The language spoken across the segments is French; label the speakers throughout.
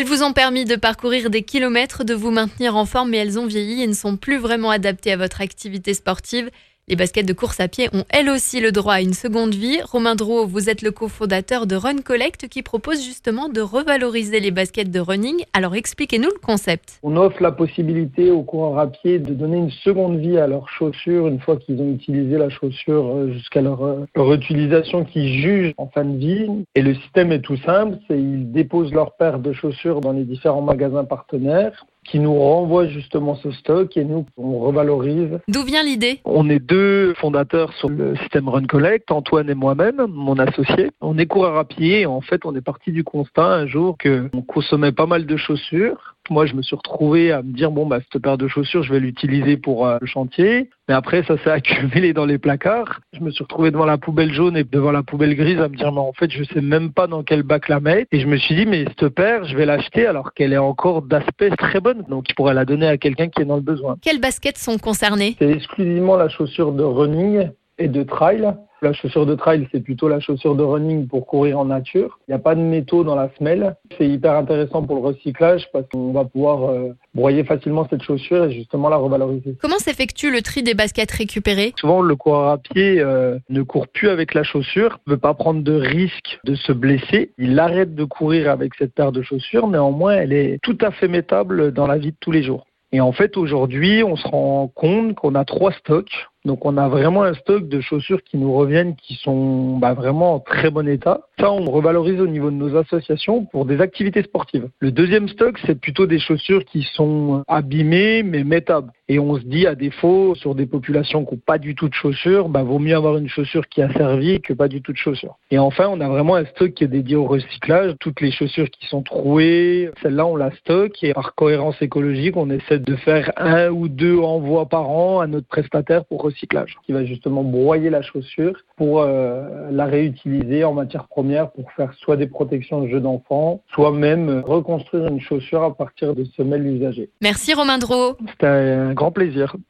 Speaker 1: Elles vous ont permis de parcourir des kilomètres, de vous maintenir en forme, mais elles ont vieilli et ne sont plus vraiment adaptées à votre activité sportive. Les baskets de course à pied ont elles aussi le droit à une seconde vie. Romain Drouot, vous êtes le cofondateur de Run Collect qui propose justement de revaloriser les baskets de running. Alors expliquez-nous le concept.
Speaker 2: On offre la possibilité aux coureurs à pied de donner une seconde vie à leurs chaussures une fois qu'ils ont utilisé la chaussure euh, jusqu'à leur, euh, leur utilisation qu'ils jugent en fin de vie. Et le système est tout simple, c'est ils déposent leur paire de chaussures dans les différents magasins partenaires qui nous renvoie justement ce stock et nous, on revalorise.
Speaker 1: D'où vient l'idée?
Speaker 2: On est deux fondateurs sur le système Run Collect, Antoine et moi-même, mon associé. On est coureur à pied et en fait, on est parti du constat un jour qu'on consommait pas mal de chaussures moi, je me suis retrouvé à me dire bon bah cette paire de chaussures, je vais l'utiliser pour euh, le chantier. Mais après, ça s'est accumulé dans les placards. Je me suis retrouvé devant la poubelle jaune et devant la poubelle grise à me dire mais en fait, je sais même pas dans quel bac la mettre. Et je me suis dit mais cette paire, je vais l'acheter alors qu'elle est encore d'aspect très bonne. Donc, je pourrais la donner à quelqu'un qui est dans le besoin.
Speaker 1: Quelles baskets sont concernées
Speaker 2: C'est exclusivement la chaussure de running et de trail. La chaussure de trail, c'est plutôt la chaussure de running pour courir en nature. Il n'y a pas de métaux dans la semelle. C'est hyper intéressant pour le recyclage parce qu'on va pouvoir euh, broyer facilement cette chaussure et justement la revaloriser.
Speaker 1: Comment s'effectue le tri des baskets récupérées?
Speaker 2: Souvent, le coureur à pied euh, ne court plus avec la chaussure, ne veut pas prendre de risque de se blesser. Il arrête de courir avec cette paire de chaussures. Néanmoins, elle est tout à fait métable dans la vie de tous les jours. Et en fait, aujourd'hui, on se rend compte qu'on a trois stocks. Donc, on a vraiment un stock de chaussures qui nous reviennent, qui sont bah, vraiment en très bon état. Ça, on revalorise au niveau de nos associations pour des activités sportives. Le deuxième stock, c'est plutôt des chaussures qui sont abîmées, mais métables. Et on se dit, à défaut, sur des populations qui n'ont pas du tout de chaussures, bah, vaut mieux avoir une chaussure qui a servi que pas du tout de chaussures. Et enfin, on a vraiment un stock qui est dédié au recyclage. Toutes les chaussures qui sont trouées, celles-là, on la stocke. Et par cohérence écologique, on essaie de faire un ou deux envois par an à notre prestataire pour recyclage, qui va justement broyer la chaussure pour euh, la réutiliser en matière première pour faire soit des protections de jeux d'enfants, soit même reconstruire une chaussure à partir de semelles usagées.
Speaker 1: Merci Romain.
Speaker 2: C'était un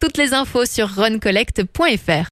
Speaker 1: Toutes les infos sur runcollect.fr.